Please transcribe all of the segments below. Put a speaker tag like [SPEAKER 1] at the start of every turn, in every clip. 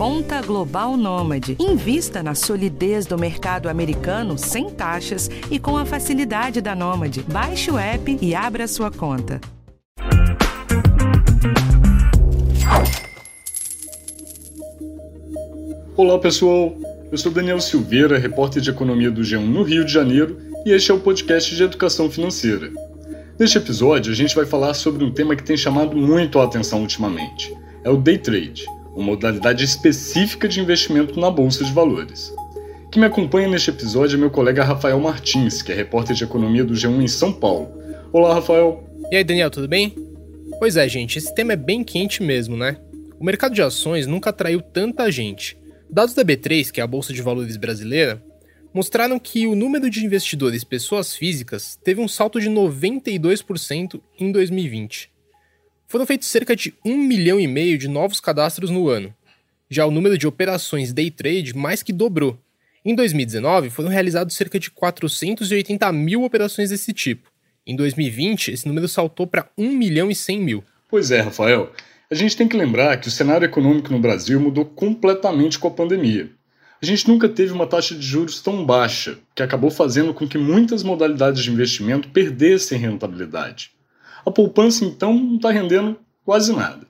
[SPEAKER 1] Conta Global Nômade. Invista na solidez do mercado americano sem taxas e com a facilidade da Nômade. Baixe o app e abra sua conta.
[SPEAKER 2] Olá pessoal, eu sou Daniel Silveira, repórter de economia do G1 no Rio de Janeiro, e este é o podcast de educação financeira. Neste episódio, a gente vai falar sobre um tema que tem chamado muito a atenção ultimamente: é o day trade uma modalidade específica de investimento na bolsa de valores. Quem me acompanha neste episódio é meu colega Rafael Martins, que é repórter de economia do G1 em São Paulo. Olá, Rafael.
[SPEAKER 3] E aí, Daniel, tudo bem? Pois é, gente, esse tema é bem quente mesmo, né? O mercado de ações nunca atraiu tanta gente. Dados da B3, que é a bolsa de valores brasileira, mostraram que o número de investidores pessoas físicas teve um salto de 92% em 2020 foram feitos cerca de 1 milhão e meio de novos cadastros no ano. Já o número de operações day trade mais que dobrou. Em 2019, foram realizados cerca de 480 mil operações desse tipo. Em 2020, esse número saltou para 1 milhão e 100 mil.
[SPEAKER 2] Pois é, Rafael. A gente tem que lembrar que o cenário econômico no Brasil mudou completamente com a pandemia. A gente nunca teve uma taxa de juros tão baixa, que acabou fazendo com que muitas modalidades de investimento perdessem rentabilidade. A poupança, então, não está rendendo quase nada.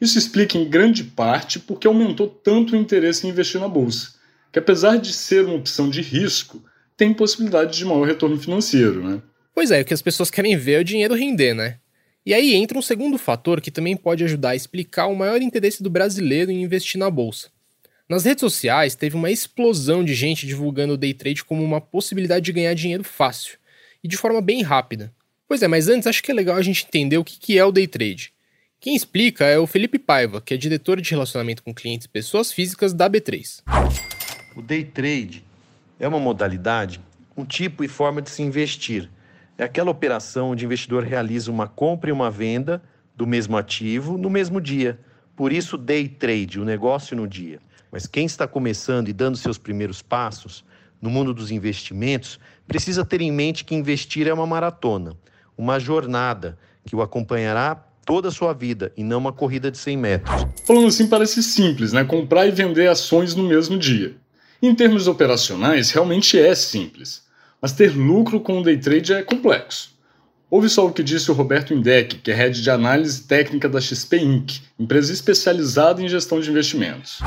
[SPEAKER 2] Isso explica em grande parte porque aumentou tanto o interesse em investir na bolsa, que apesar de ser uma opção de risco, tem possibilidade de maior retorno financeiro, né?
[SPEAKER 3] Pois é, o que as pessoas querem ver é o dinheiro render, né? E aí entra um segundo fator que também pode ajudar a explicar o maior interesse do brasileiro em investir na bolsa. Nas redes sociais teve uma explosão de gente divulgando o day trade como uma possibilidade de ganhar dinheiro fácil e de forma bem rápida. Pois é, mas antes acho que é legal a gente entender o que é o day trade. Quem explica é o Felipe Paiva, que é diretor de relacionamento com clientes e pessoas físicas da B3.
[SPEAKER 4] O day trade é uma modalidade, um tipo e forma de se investir. É aquela operação onde o investidor realiza uma compra e uma venda do mesmo ativo no mesmo dia. Por isso, day trade, o negócio no dia. Mas quem está começando e dando seus primeiros passos no mundo dos investimentos precisa ter em mente que investir é uma maratona uma jornada que o acompanhará toda a sua vida e não uma corrida de 100 metros.
[SPEAKER 2] Falando assim parece simples, né? Comprar e vender ações no mesmo dia. Em termos operacionais, realmente é simples, mas ter lucro com o day trade é complexo. Ouve só o que disse o Roberto Indec, que é head de análise técnica da XP Inc., empresa especializada em gestão de investimentos.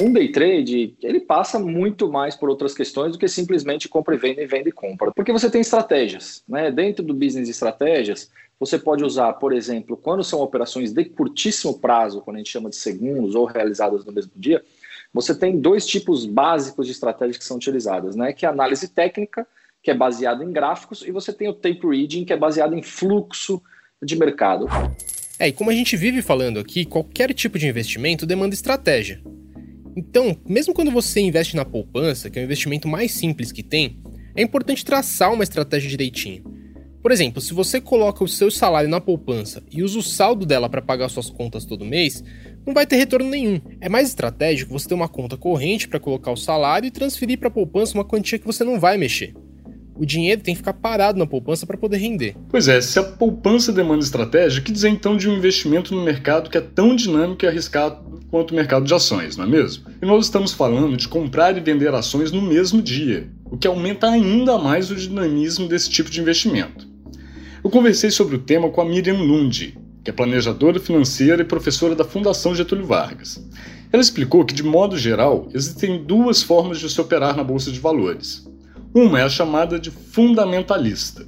[SPEAKER 5] Um day trade, ele passa muito mais por outras questões do que simplesmente compra e venda e venda e compra. Porque você tem estratégias, né? Dentro do business estratégias, você pode usar, por exemplo, quando são operações de curtíssimo prazo, quando a gente chama de segundos ou realizadas no mesmo dia, você tem dois tipos básicos de estratégias que são utilizadas, né? Que é a análise técnica que é baseado em gráficos, e você tem o tape reading, que é baseado em fluxo de mercado.
[SPEAKER 3] É, e como a gente vive falando aqui, qualquer tipo de investimento demanda estratégia. Então, mesmo quando você investe na poupança, que é o investimento mais simples que tem, é importante traçar uma estratégia direitinho. Por exemplo, se você coloca o seu salário na poupança e usa o saldo dela para pagar suas contas todo mês, não vai ter retorno nenhum. É mais estratégico você ter uma conta corrente para colocar o salário e transferir para a poupança uma quantia que você não vai mexer o dinheiro tem que ficar parado na poupança para poder render.
[SPEAKER 2] Pois é, se a poupança demanda estratégia, que dizer então de um investimento no mercado que é tão dinâmico e arriscado quanto o mercado de ações, não é mesmo? E nós estamos falando de comprar e vender ações no mesmo dia, o que aumenta ainda mais o dinamismo desse tipo de investimento. Eu conversei sobre o tema com a Miriam Lund, que é planejadora financeira e professora da Fundação Getúlio Vargas. Ela explicou que, de modo geral, existem duas formas de se operar na bolsa de valores. Uma é a chamada de fundamentalista,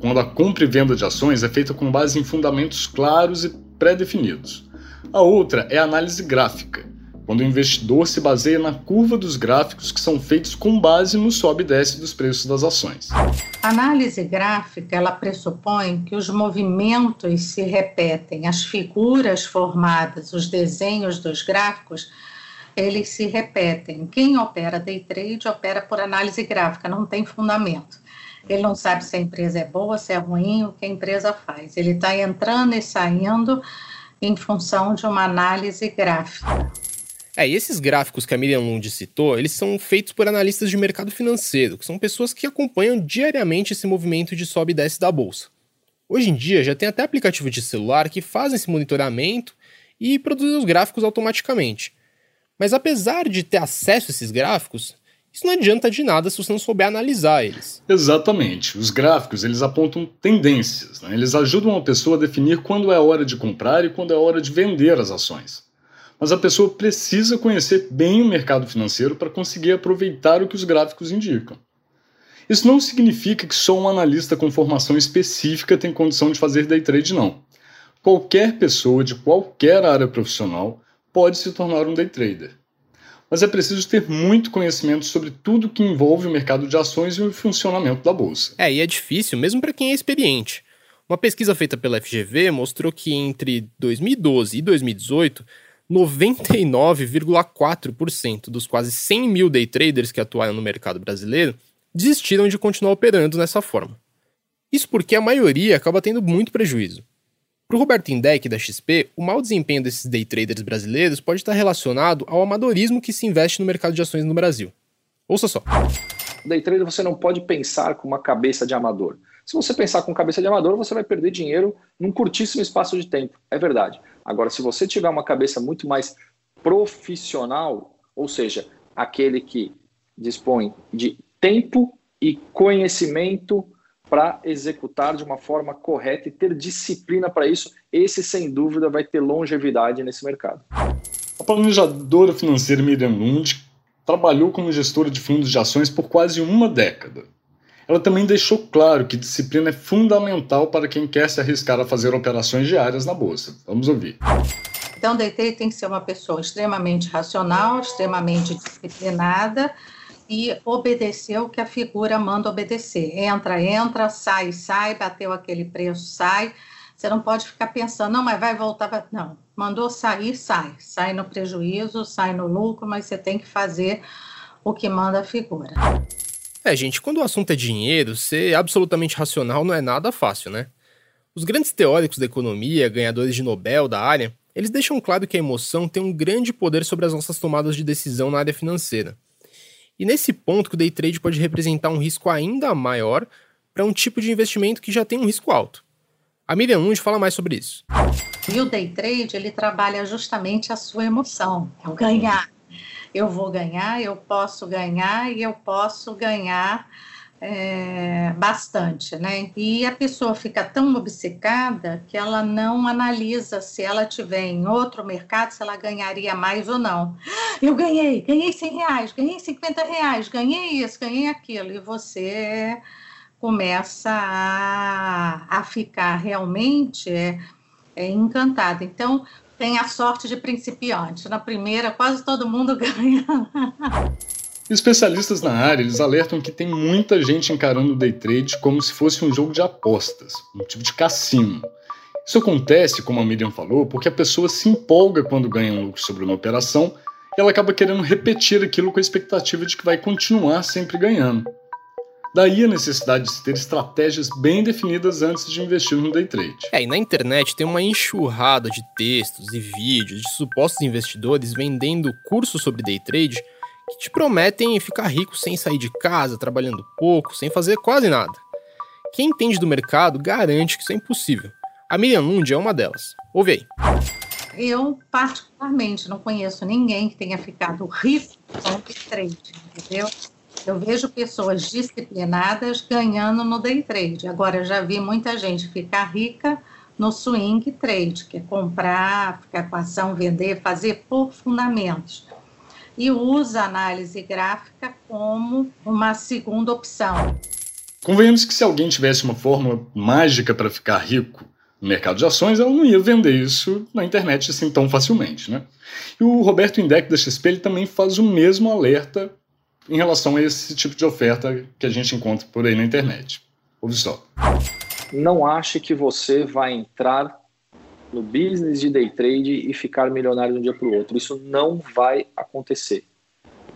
[SPEAKER 2] quando a compra e venda de ações é feita com base em fundamentos claros e pré-definidos. A outra é a análise gráfica, quando o investidor se baseia na curva dos gráficos que são feitos com base no sobe e desce dos preços das ações.
[SPEAKER 6] A análise gráfica ela pressupõe que os movimentos se repetem, as figuras formadas, os desenhos dos gráficos eles se repetem. Quem opera day trade opera por análise gráfica, não tem fundamento. Ele não sabe se a empresa é boa, se é ruim, o que a empresa faz. Ele está entrando e saindo em função de uma análise gráfica.
[SPEAKER 3] É, e esses gráficos que a Miriam Lund citou, eles são feitos por analistas de mercado financeiro, que são pessoas que acompanham diariamente esse movimento de sobe e desce da bolsa. Hoje em dia já tem até aplicativo de celular que fazem esse monitoramento e produzem os gráficos automaticamente. Mas apesar de ter acesso a esses gráficos, isso não adianta de nada se você não souber analisar eles.
[SPEAKER 2] Exatamente. Os gráficos eles apontam tendências. Né? Eles ajudam a pessoa a definir quando é a hora de comprar e quando é a hora de vender as ações. Mas a pessoa precisa conhecer bem o mercado financeiro para conseguir aproveitar o que os gráficos indicam. Isso não significa que só um analista com formação específica tem condição de fazer day trade, não. Qualquer pessoa de qualquer área profissional pode se tornar um day trader mas é preciso ter muito conhecimento sobre tudo que envolve o mercado de ações e o funcionamento da bolsa.
[SPEAKER 3] É, e é difícil mesmo para quem é experiente. Uma pesquisa feita pela FGV mostrou que entre 2012 e 2018, 99,4% dos quase 100 mil day traders que atuaram no mercado brasileiro desistiram de continuar operando dessa forma. Isso porque a maioria acaba tendo muito prejuízo. Para o Roberto Indec, da XP, o mau desempenho desses day traders brasileiros pode estar relacionado ao amadorismo que se investe no mercado de ações no Brasil. Ouça só.
[SPEAKER 5] Day trader você não pode pensar com uma cabeça de amador. Se você pensar com cabeça de amador, você vai perder dinheiro num curtíssimo espaço de tempo. É verdade. Agora, se você tiver uma cabeça muito mais profissional, ou seja, aquele que dispõe de tempo e conhecimento para executar de uma forma correta e ter disciplina para isso, esse sem dúvida vai ter longevidade nesse mercado.
[SPEAKER 2] A planejadora financeira Miriam Lund trabalhou como gestora de fundos de ações por quase uma década. Ela também deixou claro que disciplina é fundamental para quem quer se arriscar a fazer operações diárias na bolsa. Vamos ouvir.
[SPEAKER 6] Então, o DT tem que ser uma pessoa extremamente racional, extremamente disciplinada, e obedecer o que a figura manda obedecer. Entra, entra, sai, sai, bateu aquele preço, sai. Você não pode ficar pensando, não, mas vai voltar. Vai... Não, mandou sair, sai. Sai no prejuízo, sai no lucro, mas você tem que fazer o que manda a figura.
[SPEAKER 3] É, gente, quando o assunto é dinheiro, ser absolutamente racional não é nada fácil, né? Os grandes teóricos da economia, ganhadores de Nobel da área, eles deixam claro que a emoção tem um grande poder sobre as nossas tomadas de decisão na área financeira. E nesse ponto que o day trade pode representar um risco ainda maior para um tipo de investimento que já tem um risco alto. A Miriam Lund fala mais sobre isso.
[SPEAKER 6] E o day trade, ele trabalha justamente a sua emoção, é o ganhar. Eu vou ganhar, eu posso ganhar e eu posso ganhar é, bastante, né? E a pessoa fica tão obcecada que ela não analisa se ela tiver em outro mercado, se ela ganharia mais ou não. Eu ganhei, ganhei 100 reais, ganhei 50 reais, ganhei isso, ganhei aquilo, e você começa a, a ficar realmente é, é encantada. Então, tem a sorte de principiante. Na primeira, quase todo mundo ganha.
[SPEAKER 2] Especialistas na área eles alertam que tem muita gente encarando o day trade como se fosse um jogo de apostas, um tipo de cassino. Isso acontece, como a Miriam falou, porque a pessoa se empolga quando ganha um lucro sobre uma operação e ela acaba querendo repetir aquilo com a expectativa de que vai continuar sempre ganhando. Daí a necessidade de ter estratégias bem definidas antes de investir no day trade.
[SPEAKER 3] É, e na internet tem uma enxurrada de textos e vídeos de supostos investidores vendendo cursos sobre day trade que te prometem ficar rico sem sair de casa, trabalhando pouco, sem fazer quase nada. Quem entende do mercado garante que isso é impossível. A Miriam Lund é uma delas. Ouve aí.
[SPEAKER 6] Eu, particularmente, não conheço ninguém que tenha ficado rico com trade, entendeu? Eu vejo pessoas disciplinadas ganhando no day trade. Agora, já vi muita gente ficar rica no swing trade, que é comprar, ficar com ação, vender, fazer por fundamentos e usa a análise gráfica como uma segunda opção.
[SPEAKER 2] Convenhamos que se alguém tivesse uma fórmula mágica para ficar rico no mercado de ações, ela não ia vender isso na internet assim tão facilmente, né? E o Roberto Indec da XP ele também faz o mesmo alerta em relação a esse tipo de oferta que a gente encontra por aí na internet. Ouve só.
[SPEAKER 5] Não ache que você vai entrar no business de day trade e ficar milionário de um dia para o outro. Isso não vai acontecer.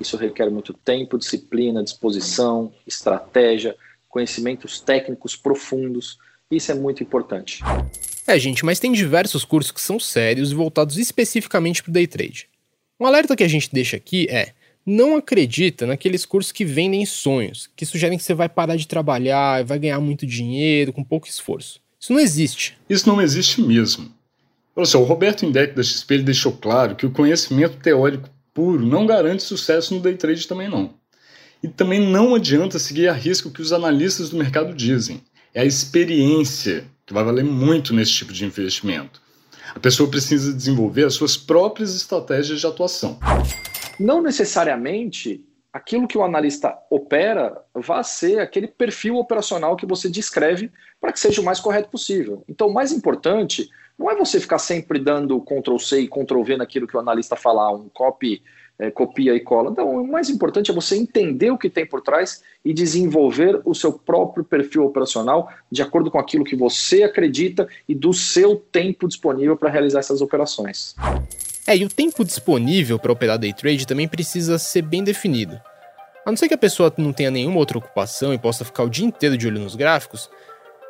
[SPEAKER 5] Isso requer muito tempo, disciplina, disposição, estratégia, conhecimentos técnicos profundos. Isso é muito importante.
[SPEAKER 3] É, gente, mas tem diversos cursos que são sérios e voltados especificamente para o day trade. Um alerta que a gente deixa aqui é: não acredita naqueles cursos que vendem sonhos, que sugerem que você vai parar de trabalhar e vai ganhar muito dinheiro com pouco esforço. Isso não existe.
[SPEAKER 2] Isso não existe mesmo. Olha só, o Roberto Indec da XP deixou claro que o conhecimento teórico puro não garante sucesso no day trade também não. E também não adianta seguir a risco o que os analistas do mercado dizem. É a experiência que vai valer muito nesse tipo de investimento. A pessoa precisa desenvolver as suas próprias estratégias de atuação.
[SPEAKER 5] Não necessariamente aquilo que o analista opera vai ser aquele perfil operacional que você descreve para que seja o mais correto possível. Então, o mais importante não é você ficar sempre dando Ctrl C e Ctrl V naquilo que o analista falar, um copy, é, copia e cola. Então, o mais importante é você entender o que tem por trás e desenvolver o seu próprio perfil operacional de acordo com aquilo que você acredita e do seu tempo disponível para realizar essas operações.
[SPEAKER 3] É, e o tempo disponível para operar day trade também precisa ser bem definido. A não ser que a pessoa não tenha nenhuma outra ocupação e possa ficar o dia inteiro de olho nos gráficos,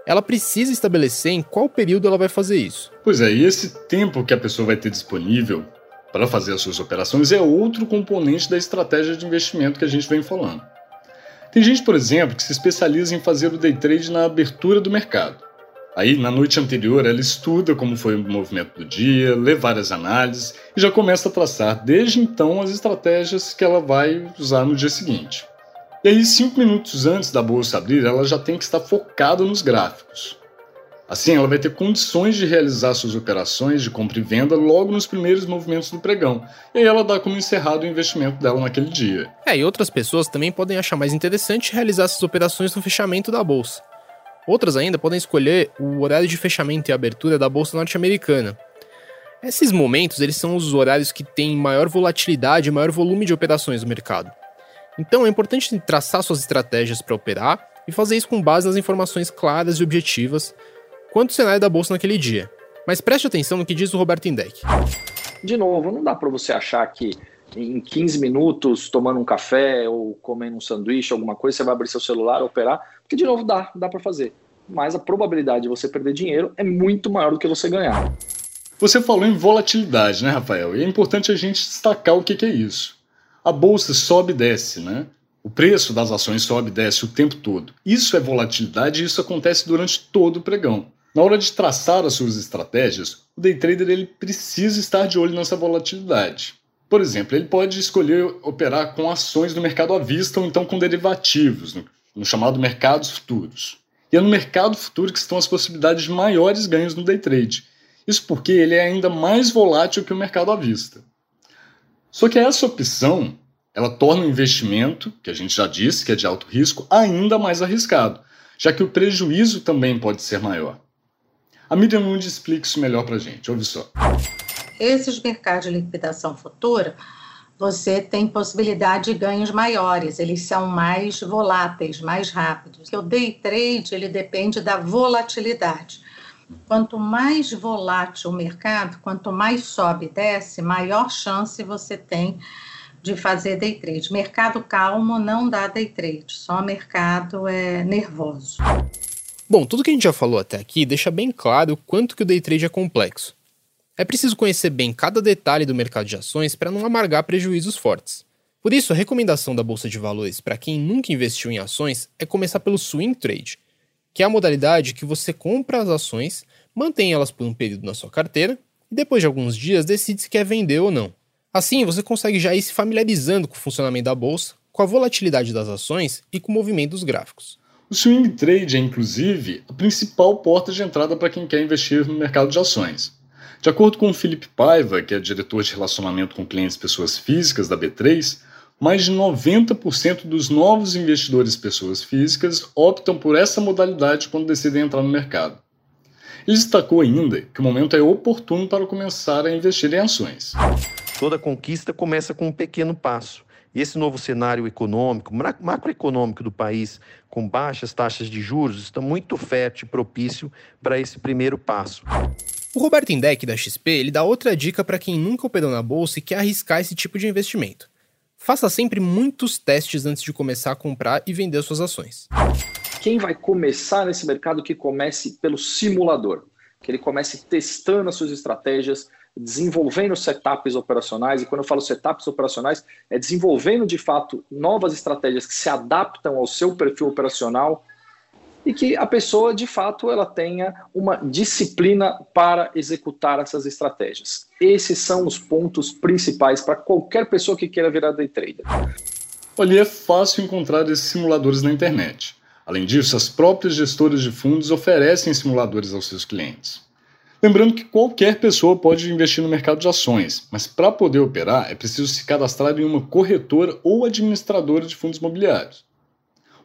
[SPEAKER 3] ela precisa estabelecer em qual período ela vai fazer isso.
[SPEAKER 2] Pois é, e esse tempo que a pessoa vai ter disponível para fazer as suas operações é outro componente da estratégia de investimento que a gente vem falando. Tem gente, por exemplo, que se especializa em fazer o day trade na abertura do mercado. Aí, na noite anterior, ela estuda como foi o movimento do dia, lê várias análises e já começa a traçar desde então as estratégias que ela vai usar no dia seguinte. E aí, cinco minutos antes da bolsa abrir, ela já tem que estar focada nos gráficos. Assim, ela vai ter condições de realizar suas operações de compra e venda logo nos primeiros movimentos do pregão. E aí ela dá como encerrado o investimento dela naquele dia.
[SPEAKER 3] É, e outras pessoas também podem achar mais interessante realizar essas operações no fechamento da bolsa. Outras ainda podem escolher o horário de fechamento e abertura da bolsa norte-americana. Esses momentos eles são os horários que têm maior volatilidade e maior volume de operações no mercado. Então é importante traçar suas estratégias para operar e fazer isso com base nas informações claras e objetivas quanto ao cenário da bolsa naquele dia. Mas preste atenção no que diz o Roberto Indec.
[SPEAKER 5] De novo, não dá para você achar que em 15 minutos, tomando um café ou comendo um sanduíche, alguma coisa, você vai abrir seu celular, operar, porque de novo dá, dá para fazer. Mas a probabilidade de você perder dinheiro é muito maior do que você ganhar.
[SPEAKER 2] Você falou em volatilidade, né, Rafael? E é importante a gente destacar o que, que é isso. A bolsa sobe e desce, né? O preço das ações sobe e desce o tempo todo. Isso é volatilidade e isso acontece durante todo o pregão. Na hora de traçar as suas estratégias, o day trader ele precisa estar de olho nessa volatilidade. Por exemplo, ele pode escolher operar com ações no mercado à vista ou então com derivativos, no, no chamado mercados futuros. E é no mercado futuro que estão as possibilidades de maiores ganhos no day trade. Isso porque ele é ainda mais volátil que o mercado à vista. Só que essa opção, ela torna o investimento, que a gente já disse que é de alto risco, ainda mais arriscado, já que o prejuízo também pode ser maior. A Miriam Nunes explica isso melhor para a gente. Ouve só.
[SPEAKER 6] Esses mercados de liquidação futura, você tem possibilidade de ganhos maiores, eles são mais voláteis, mais rápidos. O day trade, ele depende da volatilidade. Quanto mais volátil o mercado, quanto mais sobe e desce, maior chance você tem de fazer day trade. Mercado calmo não dá day trade, só mercado é nervoso.
[SPEAKER 3] Bom, tudo que a gente já falou até aqui deixa bem claro o quanto que o day trade é complexo. É preciso conhecer bem cada detalhe do mercado de ações para não amargar prejuízos fortes. Por isso, a recomendação da bolsa de valores para quem nunca investiu em ações é começar pelo swing trade, que é a modalidade que você compra as ações, mantém elas por um período na sua carteira e depois de alguns dias decide se quer vender ou não. Assim, você consegue já ir se familiarizando com o funcionamento da bolsa, com a volatilidade das ações e com o movimento dos gráficos.
[SPEAKER 2] O swing trade é, inclusive, a principal porta de entrada para quem quer investir no mercado de ações. De acordo com o Felipe Paiva, que é diretor de relacionamento com clientes pessoas físicas da B3, mais de 90% dos novos investidores pessoas físicas optam por essa modalidade quando decidem entrar no mercado. Ele destacou ainda que o momento é oportuno para começar a investir em ações.
[SPEAKER 4] Toda conquista começa com um pequeno passo. E esse novo cenário econômico, macroeconômico do país, com baixas taxas de juros, está muito fértil e propício para esse primeiro passo.
[SPEAKER 3] O Roberto Indec da XP ele dá outra dica para quem nunca operou na bolsa e quer arriscar esse tipo de investimento. Faça sempre muitos testes antes de começar a comprar e vender suas ações.
[SPEAKER 5] Quem vai começar nesse mercado que comece pelo simulador, que ele comece testando as suas estratégias, desenvolvendo setups operacionais, e quando eu falo setups operacionais, é desenvolvendo de fato novas estratégias que se adaptam ao seu perfil operacional e que a pessoa, de fato, ela tenha uma disciplina para executar essas estratégias. Esses são os pontos principais para qualquer pessoa que queira virar day trader.
[SPEAKER 2] Olha, é fácil encontrar esses simuladores na internet. Além disso, as próprias gestoras de fundos oferecem simuladores aos seus clientes. Lembrando que qualquer pessoa pode investir no mercado de ações, mas para poder operar é preciso se cadastrar em uma corretora ou administradora de fundos imobiliários.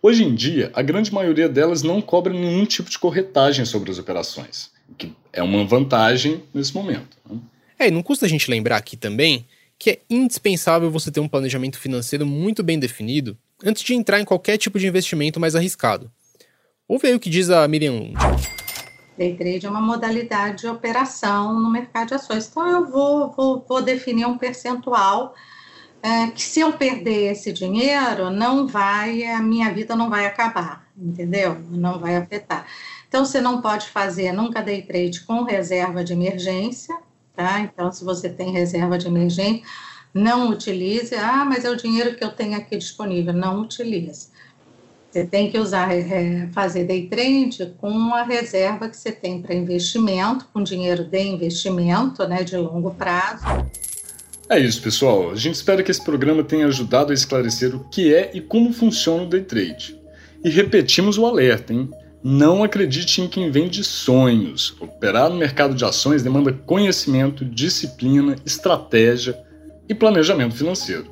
[SPEAKER 2] Hoje em dia, a grande maioria delas não cobra nenhum tipo de corretagem sobre as operações, o que é uma vantagem nesse momento. Né?
[SPEAKER 3] É, e não custa a gente lembrar aqui também que é indispensável você ter um planejamento financeiro muito bem definido antes de entrar em qualquer tipo de investimento mais arriscado. Ouve aí o que diz a Miriam Lund.
[SPEAKER 6] Day trade é uma modalidade de operação no mercado de ações. Então, eu vou, vou, vou definir um percentual é, que se eu perder esse dinheiro, não vai, a minha vida não vai acabar, entendeu? Não vai afetar. Então, você não pode fazer nunca day trade com reserva de emergência, tá? Então, se você tem reserva de emergência, não utilize. Ah, mas é o dinheiro que eu tenho aqui disponível. Não utilize. Você tem que usar, é, fazer day trade com a reserva que você tem para investimento, com dinheiro de investimento, né, de longo prazo.
[SPEAKER 2] É isso, pessoal. A gente espera que esse programa tenha ajudado a esclarecer o que é e como funciona o day trade. E repetimos o alerta, hein? Não acredite em quem vende sonhos. Operar no mercado de ações demanda conhecimento, disciplina, estratégia e planejamento financeiro.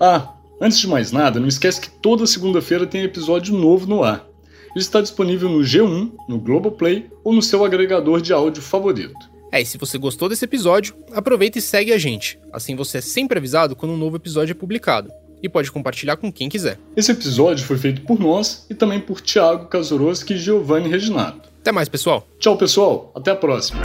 [SPEAKER 2] Ah, antes de mais nada, não esquece que toda segunda-feira tem episódio novo no ar. Ele está disponível no G1, no Globoplay ou no seu agregador de áudio favorito.
[SPEAKER 3] É, e se você gostou desse episódio, aproveita e segue a gente. Assim você é sempre avisado quando um novo episódio é publicado. E pode compartilhar com quem quiser.
[SPEAKER 2] Esse episódio foi feito por nós e também por Thiago Kazuroski e Giovanni Reginato.
[SPEAKER 3] Até mais, pessoal.
[SPEAKER 2] Tchau, pessoal. Até a próxima.